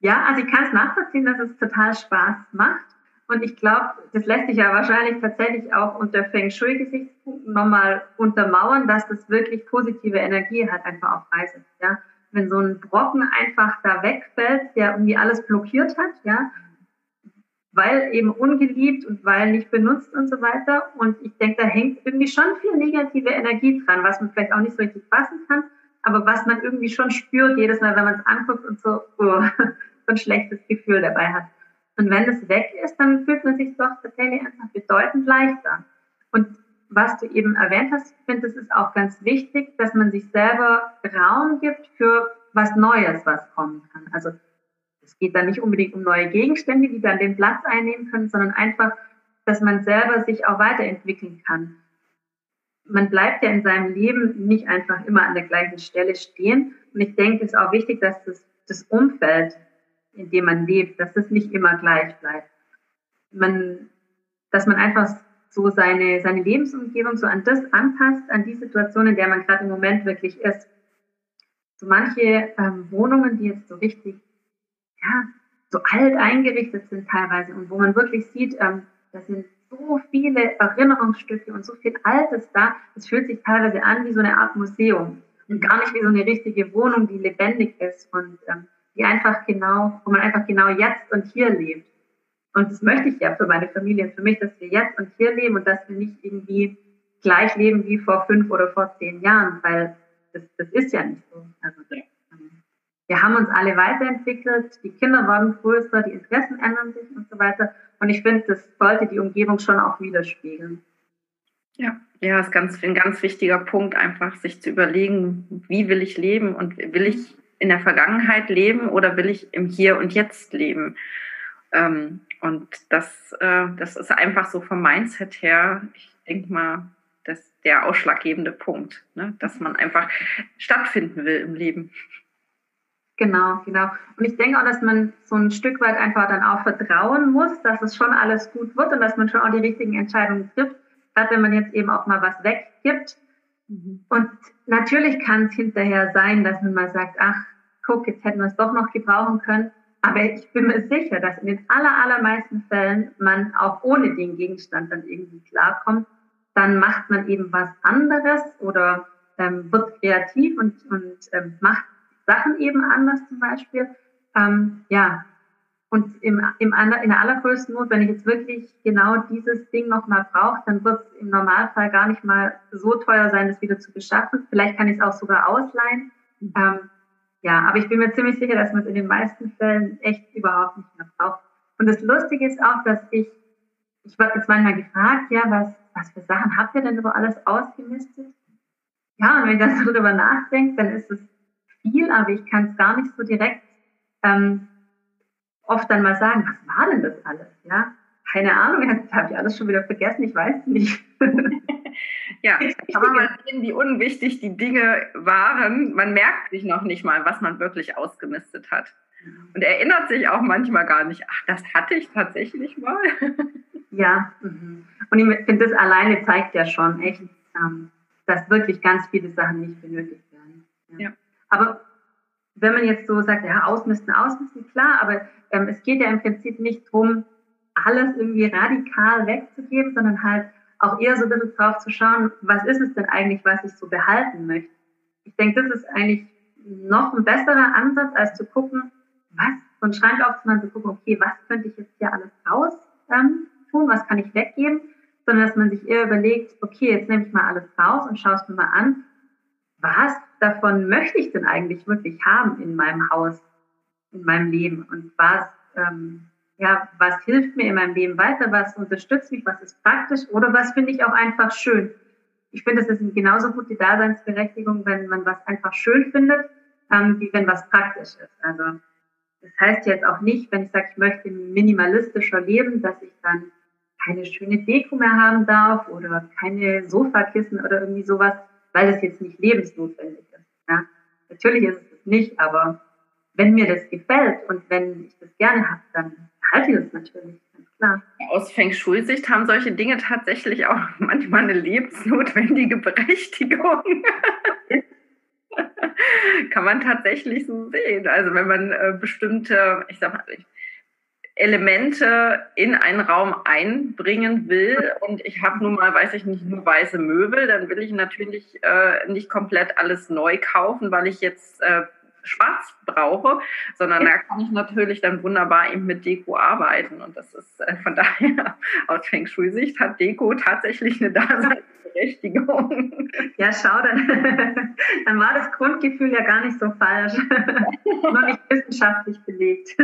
Ja, also ich kann es nachvollziehen, dass es total Spaß macht. Und ich glaube, das lässt sich ja wahrscheinlich tatsächlich auch unter Feng Shui-Gesichtspunkten nochmal untermauern, dass das wirklich positive Energie hat, einfach auch freisetzt. Ja? Wenn so ein Brocken einfach da wegfällt, der irgendwie alles blockiert hat, ja, weil eben ungeliebt und weil nicht benutzt und so weiter. Und ich denke, da hängt irgendwie schon viel negative Energie dran, was man vielleicht auch nicht so richtig fassen kann, aber was man irgendwie schon spürt jedes Mal, wenn man es anguckt und so, oh, so ein schlechtes Gefühl dabei hat. Und wenn es weg ist, dann fühlt man sich doch tatsächlich einfach bedeutend leichter. Und was du eben erwähnt hast, ich finde, es ist auch ganz wichtig, dass man sich selber Raum gibt für was Neues, was kommen kann. Also es geht dann nicht unbedingt um neue Gegenstände, die dann den Platz einnehmen können, sondern einfach, dass man selber sich auch weiterentwickeln kann. Man bleibt ja in seinem Leben nicht einfach immer an der gleichen Stelle stehen. Und ich denke, es ist auch wichtig, dass das, das Umfeld, in dem man lebt, dass das nicht immer gleich bleibt. Man, dass man einfach so seine, seine Lebensumgebung so an das anpasst, an die Situation, in der man gerade im Moment wirklich ist. So manche ähm, Wohnungen, die jetzt so richtig ja, so alt eingerichtet sind teilweise und wo man wirklich sieht, ähm, da sind so viele Erinnerungsstücke und so viel Altes da. Es fühlt sich teilweise an wie so eine Art Museum und gar nicht wie so eine richtige Wohnung, die lebendig ist und ähm, die einfach genau, wo man einfach genau jetzt und hier lebt. Und das möchte ich ja für meine Familie und für mich, dass wir jetzt und hier leben und dass wir nicht irgendwie gleich leben wie vor fünf oder vor zehn Jahren, weil das, das ist ja nicht so. Also das, wir haben uns alle weiterentwickelt, die Kinder werden größer, die Interessen ändern sich und so weiter. Und ich finde, das sollte die Umgebung schon auch widerspiegeln. Ja, ja, ist ganz, ein ganz wichtiger Punkt, einfach sich zu überlegen, wie will ich leben und will ich in der Vergangenheit leben oder will ich im Hier und Jetzt leben? Ähm, und das, äh, das ist einfach so vom Mindset her, ich denke mal, das der ausschlaggebende Punkt, ne? dass man einfach stattfinden will im Leben. Genau, genau. Und ich denke auch, dass man so ein Stück weit einfach dann auch vertrauen muss, dass es schon alles gut wird und dass man schon auch die richtigen Entscheidungen trifft, gerade wenn man jetzt eben auch mal was weggibt. Mhm. Und natürlich kann es hinterher sein, dass man mal sagt, ach, guck, jetzt hätten wir es doch noch gebrauchen können. Aber ich bin mir sicher, dass in den aller, allermeisten Fällen man auch ohne den Gegenstand dann irgendwie klarkommt. Dann macht man eben was anderes oder ähm, wird kreativ und, und ähm, macht Sachen eben anders zum Beispiel. Ähm, ja, und im, im, in der allergrößten Not, wenn ich jetzt wirklich genau dieses Ding nochmal brauche, dann wird es im Normalfall gar nicht mal so teuer sein, das wieder zu beschaffen. Vielleicht kann ich es auch sogar ausleihen. Ähm, ja, aber ich bin mir ziemlich sicher, dass man es in den meisten Fällen echt überhaupt nicht mehr braucht. Und das Lustige ist auch, dass ich, ich werde jetzt manchmal gefragt, ja, was, was für Sachen habt ihr denn so alles ausgemistet? Ja, und wenn ich das so drüber nachdenke, dann ist es viel, aber ich kann es gar nicht so direkt ähm, oft dann mal sagen, was war denn das alles? Ja, keine Ahnung, jetzt habe ich alles schon wieder vergessen, ich weiß nicht. ja, kann man mal sehen, wie unwichtig die Dinge waren. Man merkt sich noch nicht mal, was man wirklich ausgemistet hat. Und erinnert sich auch manchmal gar nicht, ach, das hatte ich tatsächlich mal. ja, mhm. und ich finde, das alleine zeigt ja schon echt, ähm, dass wirklich ganz viele Sachen nicht benötigt werden. Ja. ja. Aber wenn man jetzt so sagt, ja, ausmisten, ausmisten, klar, aber ähm, es geht ja im Prinzip nicht darum, alles irgendwie radikal wegzugeben, sondern halt auch eher so ein bisschen drauf zu schauen, was ist es denn eigentlich, was ich so behalten möchte. Ich denke, das ist eigentlich noch ein besserer Ansatz, als zu gucken, was, so einen Schrank aufzumachen, zu gucken, okay, was könnte ich jetzt hier alles raus ähm, tun, was kann ich weggeben, sondern dass man sich eher überlegt, okay, jetzt nehme ich mal alles raus und schaue es mir mal an was davon möchte ich denn eigentlich wirklich haben in meinem Haus, in meinem Leben? Und was, ähm, ja, was hilft mir in meinem Leben weiter, was unterstützt mich, was ist praktisch? Oder was finde ich auch einfach schön. Ich finde, es ist genauso gute Daseinsberechtigung, wenn man was einfach schön findet, ähm, wie wenn was praktisch ist. Also das heißt jetzt auch nicht, wenn ich sage, ich möchte minimalistischer leben, dass ich dann keine schöne Deko mehr haben darf oder keine Sofakissen oder irgendwie sowas weil es jetzt nicht lebensnotwendig ist. Ja? Natürlich ist es nicht, aber wenn mir das gefällt und wenn ich das gerne habe, dann halte ich das natürlich, klar. Aus Feng Shui-Sicht haben solche Dinge tatsächlich auch manchmal eine lebensnotwendige Berechtigung. Kann man tatsächlich so sehen. Also wenn man äh, bestimmte, ich sag mal, Elemente in einen Raum einbringen will und ich habe nun mal, weiß ich nicht, nur weiße Möbel, dann will ich natürlich äh, nicht komplett alles neu kaufen, weil ich jetzt äh, schwarz brauche, sondern da kann ich natürlich dann wunderbar eben mit Deko arbeiten und das ist äh, von daher aus Feng Shui-Sicht hat Deko tatsächlich eine Daseinsberechtigung. Ja, schau, dann, dann war das Grundgefühl ja gar nicht so falsch, nur nicht wissenschaftlich belegt.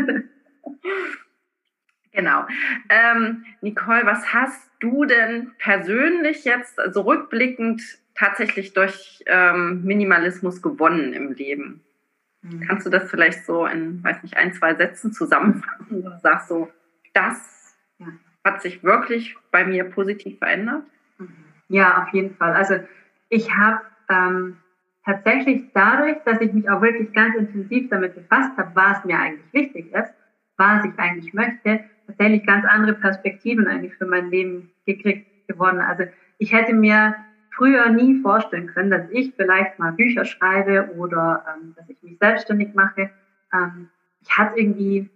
Genau. Ähm, Nicole, was hast du denn persönlich jetzt, also rückblickend, tatsächlich durch ähm, Minimalismus gewonnen im Leben? Mhm. Kannst du das vielleicht so in, weiß nicht, ein, zwei Sätzen zusammenfassen? Du sagst so, das ja. hat sich wirklich bei mir positiv verändert? Mhm. Ja, auf jeden Fall. Also ich habe ähm, tatsächlich dadurch, dass ich mich auch wirklich ganz intensiv damit befasst habe, was mir eigentlich wichtig ist, was ich eigentlich möchte, tatsächlich ganz andere Perspektiven eigentlich für mein Leben gekriegt, gewonnen. Also ich hätte mir früher nie vorstellen können, dass ich vielleicht mal Bücher schreibe oder ähm, dass ich mich selbstständig mache. Ähm, ich hatte irgendwie,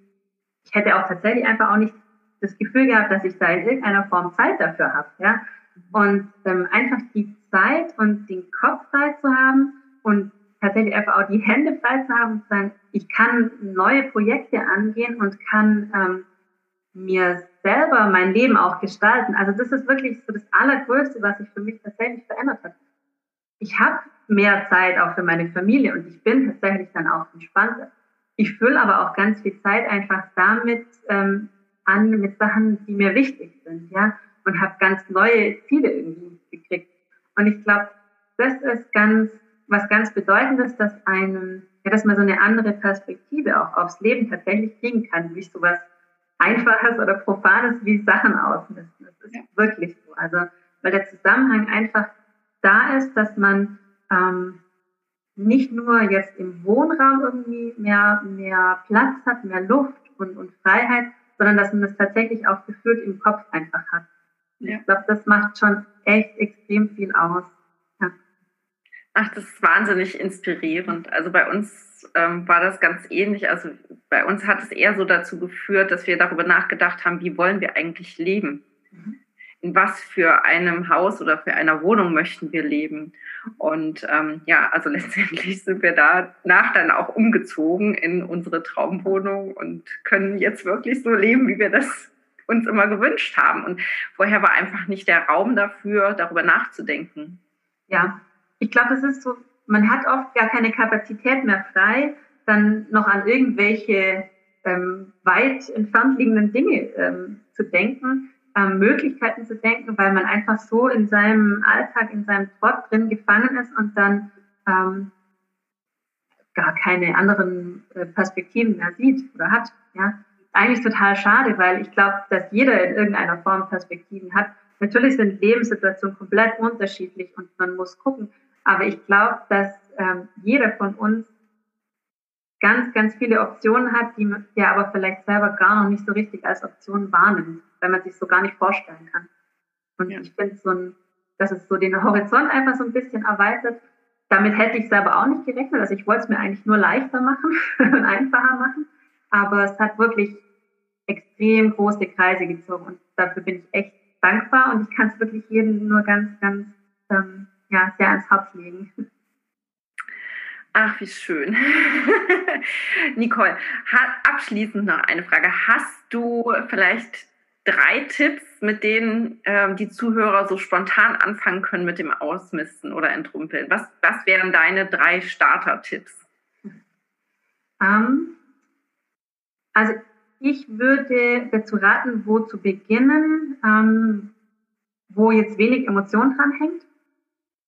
ich hätte auch tatsächlich einfach auch nicht das Gefühl gehabt, dass ich da in irgendeiner Form Zeit dafür habe. Ja? Und ähm, einfach die Zeit und den Kopf frei zu haben und tatsächlich einfach auch die Hände frei zu haben und zu sagen, ich kann neue Projekte angehen und kann ähm, mir selber mein Leben auch gestalten. Also das ist wirklich so das Allergrößte, was sich für mich tatsächlich verändert hat. Ich habe mehr Zeit auch für meine Familie und ich bin tatsächlich dann auch entspannter. Ich fülle aber auch ganz viel Zeit einfach damit ähm, an, mit Sachen, die mir wichtig sind, ja, und habe ganz neue Ziele irgendwie gekriegt. Und ich glaube, das ist ganz, was ganz Bedeutendes, dass einem, ja, dass man so eine andere Perspektive auch aufs Leben tatsächlich kriegen kann, wie sowas Einfaches oder Profanes wie Sachen ausmisten. Das ist ja. wirklich so. Also, weil der Zusammenhang einfach da ist, dass man ähm, nicht nur jetzt im Wohnraum irgendwie mehr, mehr Platz hat, mehr Luft und, und Freiheit, sondern dass man das tatsächlich auch gefühlt im Kopf einfach hat. Ja. Ich glaube, das macht schon echt extrem viel aus. Ach, das ist wahnsinnig inspirierend. Also bei uns ähm, war das ganz ähnlich. Also bei uns hat es eher so dazu geführt, dass wir darüber nachgedacht haben, wie wollen wir eigentlich leben? Mhm. In was für einem Haus oder für einer Wohnung möchten wir leben? Und ähm, ja, also letztendlich sind wir danach dann auch umgezogen in unsere Traumwohnung und können jetzt wirklich so leben, wie wir das uns immer gewünscht haben. Und vorher war einfach nicht der Raum dafür, darüber nachzudenken. Ja, ich glaube, es ist so, man hat oft gar keine Kapazität mehr frei, dann noch an irgendwelche ähm, weit entfernt liegenden Dinge ähm, zu denken, ähm, Möglichkeiten zu denken, weil man einfach so in seinem Alltag, in seinem Trott drin gefangen ist und dann ähm, gar keine anderen äh, Perspektiven mehr sieht oder hat. Ja, eigentlich total schade, weil ich glaube, dass jeder in irgendeiner Form Perspektiven hat. Natürlich sind Lebenssituationen komplett unterschiedlich und man muss gucken, aber ich glaube, dass ähm, jeder von uns ganz, ganz viele Optionen hat, die man ja aber vielleicht selber gar noch nicht so richtig als Option wahrnimmt, weil man sich so gar nicht vorstellen kann. Und ja. ich finde so ein, dass es so den Horizont einfach so ein bisschen erweitert. Damit hätte ich selber auch nicht gerechnet. Also ich wollte es mir eigentlich nur leichter machen und einfacher machen. Aber es hat wirklich extrem große Kreise gezogen und dafür bin ich echt dankbar und ich kann es wirklich jedem nur ganz, ganz ähm, ja, sehr ans Herz legen. Ach, wie schön. Nicole, abschließend noch eine Frage. Hast du vielleicht drei Tipps, mit denen ähm, die Zuhörer so spontan anfangen können mit dem Ausmisten oder Entrumpeln? Was, was wären deine drei Starter-Tipps? Ähm, also ich würde dazu raten, wo zu beginnen, ähm, wo jetzt wenig Emotion dran hängt.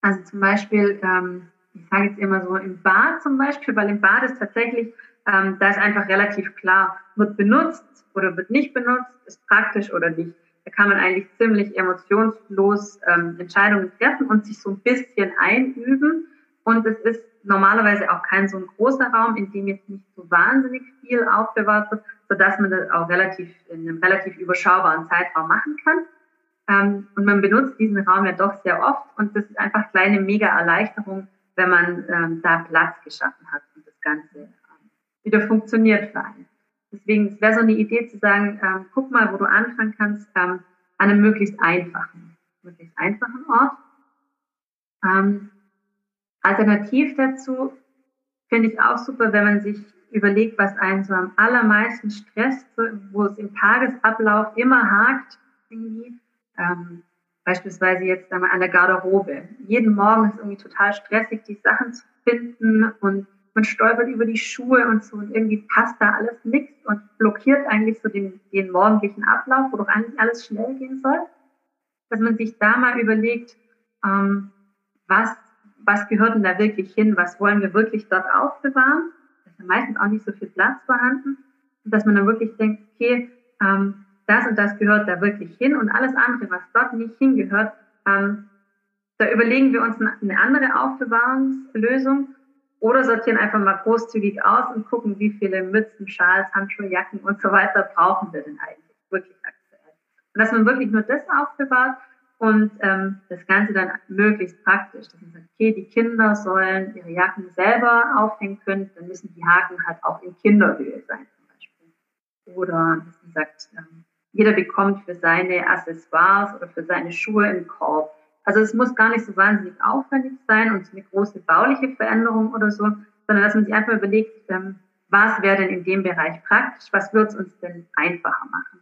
Also zum Beispiel, ähm, ich sage jetzt immer so im Bad zum Beispiel, weil im Bad ist tatsächlich, ähm, da ist einfach relativ klar, wird benutzt oder wird nicht benutzt, ist praktisch oder nicht. Da kann man eigentlich ziemlich emotionslos ähm, Entscheidungen treffen und sich so ein bisschen einüben. Und es ist normalerweise auch kein so ein großer Raum, in dem jetzt nicht so wahnsinnig viel aufbewahrt wird, sodass man das auch relativ in einem relativ überschaubaren Zeitraum machen kann. Ähm, und man benutzt diesen Raum ja doch sehr oft und das ist einfach kleine Mega-Erleichterung, wenn man ähm, da Platz geschaffen hat und das Ganze ähm, wieder funktioniert für einen. Deswegen wäre so eine Idee zu sagen, ähm, guck mal, wo du anfangen kannst, ähm, an einem möglichst einfachen, möglichst einfachen Ort. Ähm, alternativ dazu finde ich auch super, wenn man sich überlegt, was einen so am allermeisten stresst, wo es im Tagesablauf immer hakt, irgendwie. Ähm, beispielsweise jetzt einmal an der Garderobe. Jeden Morgen ist irgendwie total stressig, die Sachen zu finden und man stolpert über die Schuhe und so und irgendwie passt da alles nichts und blockiert eigentlich so den, den morgendlichen Ablauf, wo doch eigentlich alles schnell gehen soll. Dass man sich da mal überlegt, ähm, was, was gehört denn da wirklich hin, was wollen wir wirklich dort aufbewahren. Da ist ja meistens auch nicht so viel Platz vorhanden. Und dass man dann wirklich denkt, okay, ähm, das und das gehört da wirklich hin und alles andere, was dort nicht hingehört, ähm, da überlegen wir uns eine andere Aufbewahrungslösung oder sortieren einfach mal großzügig aus und gucken, wie viele Mützen, Schals, Handschuhe, Jacken und so weiter brauchen wir denn eigentlich wirklich aktuell. Und dass man wirklich nur das aufbewahrt und ähm, das Ganze dann möglichst praktisch. Dass man sagt, okay, die Kinder sollen ihre Jacken selber aufhängen können, dann müssen die Haken halt auch in Kinderhöhe sein zum Beispiel. Oder dass man sagt, ähm, jeder bekommt für seine Accessoires oder für seine Schuhe einen Korb also es muss gar nicht so wahnsinnig aufwendig sein und eine große bauliche Veränderung oder so, sondern dass man sich einfach überlegt, ähm, was wäre denn in dem Bereich praktisch, was wird es uns denn einfacher machen.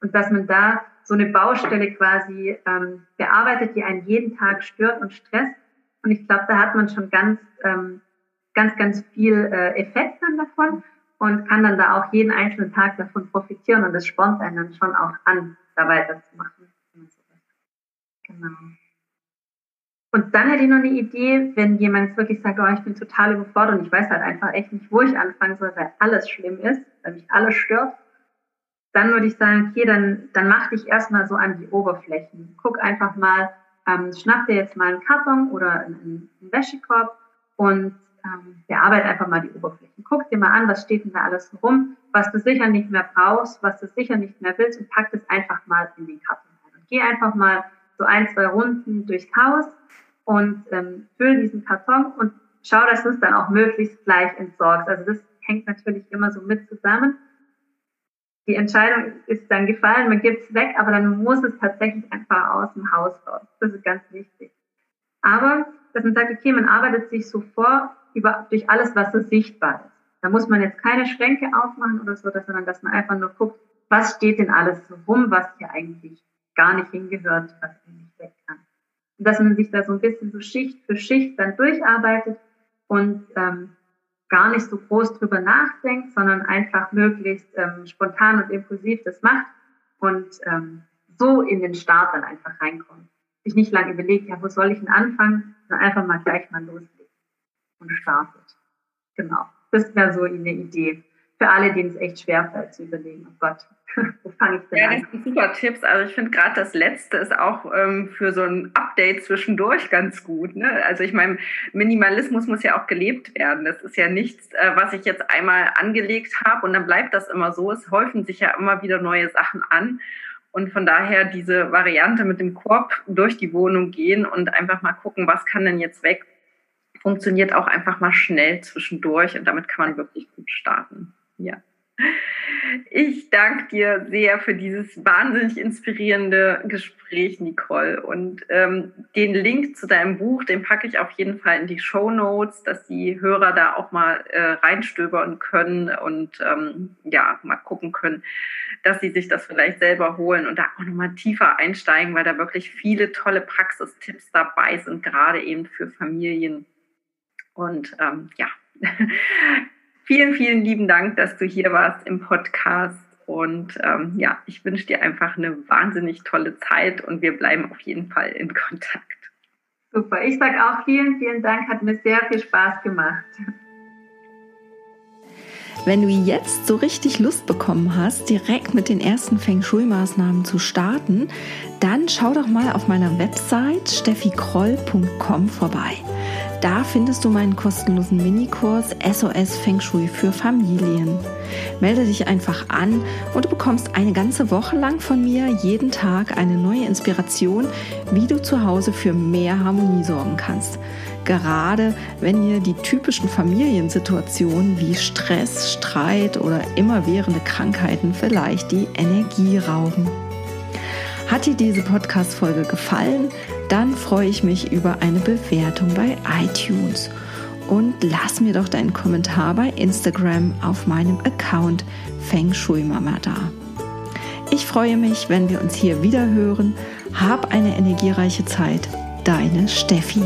Und dass man da so eine Baustelle quasi ähm, bearbeitet, die einen jeden Tag stört und stresst. Und ich glaube, da hat man schon ganz, ähm, ganz, ganz viel äh, Effekt dann davon und kann dann da auch jeden einzelnen Tag davon profitieren und das spornt einen dann schon auch an, da weiterzumachen. Genau. Und dann hätte ich noch eine Idee, wenn jemand wirklich sagt, oh, ich bin total überfordert und ich weiß halt einfach echt nicht, wo ich anfangen soll, weil alles schlimm ist, weil mich alles stört, dann würde ich sagen, okay, dann, dann mach dich erstmal so an die Oberflächen. Guck einfach mal, ähm, schnapp dir jetzt mal einen Karton oder einen, einen Wäschekorb und ähm, bearbeite einfach mal die Oberflächen. Guck dir mal an, was steht denn da alles rum, was du sicher nicht mehr brauchst, was du sicher nicht mehr willst und pack das einfach mal in den Karton rein. Und geh einfach mal so ein, zwei Runden durchs Haus und ähm, füll diesen Karton und schau, dass du es dann auch möglichst gleich entsorgst. Also das hängt natürlich immer so mit zusammen. Die Entscheidung ist dann gefallen, man gibt es weg, aber dann muss es tatsächlich einfach aus dem Haus raus. Das ist ganz wichtig. Aber, dass man sagt, okay, man arbeitet sich so vor über, durch alles, was so sichtbar ist. Da muss man jetzt keine Schränke aufmachen oder so, sondern dass man einfach nur guckt, was steht denn alles so rum, was hier eigentlich gar nicht hingehört, was nicht weg kann dass man sich da so ein bisschen so Schicht für Schicht dann durcharbeitet und ähm, gar nicht so groß drüber nachdenkt, sondern einfach möglichst ähm, spontan und impulsiv das macht und ähm, so in den Start dann einfach reinkommt. Sich nicht lange überlegt, ja, wo soll ich denn anfangen, sondern einfach mal gleich mal loslegt und startet. Genau. Das wäre so eine Idee für alle, denen es echt schwerfällt zu überlegen, oh Gott, wo fange ich denn ja, an? das sind super Tipps. Also ich finde gerade das Letzte ist auch ähm, für so ein Update zwischendurch ganz gut. Ne? Also ich meine, Minimalismus muss ja auch gelebt werden. Das ist ja nichts, äh, was ich jetzt einmal angelegt habe und dann bleibt das immer so. Es häufen sich ja immer wieder neue Sachen an. Und von daher diese Variante mit dem Korb durch die Wohnung gehen und einfach mal gucken, was kann denn jetzt weg, funktioniert auch einfach mal schnell zwischendurch und damit kann man wirklich gut starten. Ja. Ich danke dir sehr für dieses wahnsinnig inspirierende Gespräch, Nicole. Und ähm, den Link zu deinem Buch, den packe ich auf jeden Fall in die Show Notes, dass die Hörer da auch mal äh, reinstöbern können und ähm, ja, mal gucken können, dass sie sich das vielleicht selber holen und da auch nochmal tiefer einsteigen, weil da wirklich viele tolle Praxistipps dabei sind, gerade eben für Familien. Und ähm, ja, Vielen, vielen lieben Dank, dass du hier warst im Podcast. Und ähm, ja, ich wünsche dir einfach eine wahnsinnig tolle Zeit und wir bleiben auf jeden Fall in Kontakt. Super, ich sage auch vielen, vielen Dank, hat mir sehr viel Spaß gemacht. Wenn du jetzt so richtig Lust bekommen hast, direkt mit den ersten Feng Shui-Maßnahmen zu starten, dann schau doch mal auf meiner Website steffikroll.com vorbei. Da findest du meinen kostenlosen Minikurs SOS Feng Shui für Familien. Melde dich einfach an und du bekommst eine ganze Woche lang von mir jeden Tag eine neue Inspiration, wie du zu Hause für mehr Harmonie sorgen kannst. Gerade wenn dir die typischen Familiensituationen wie Stress, Streit oder immerwährende Krankheiten vielleicht die Energie rauben. Hat dir diese Podcast-Folge gefallen? Dann freue ich mich über eine Bewertung bei iTunes. Und lass mir doch deinen Kommentar bei Instagram auf meinem Account Feng Shui Mama da. Ich freue mich, wenn wir uns hier wieder hören. Hab eine energiereiche Zeit. Deine Steffi.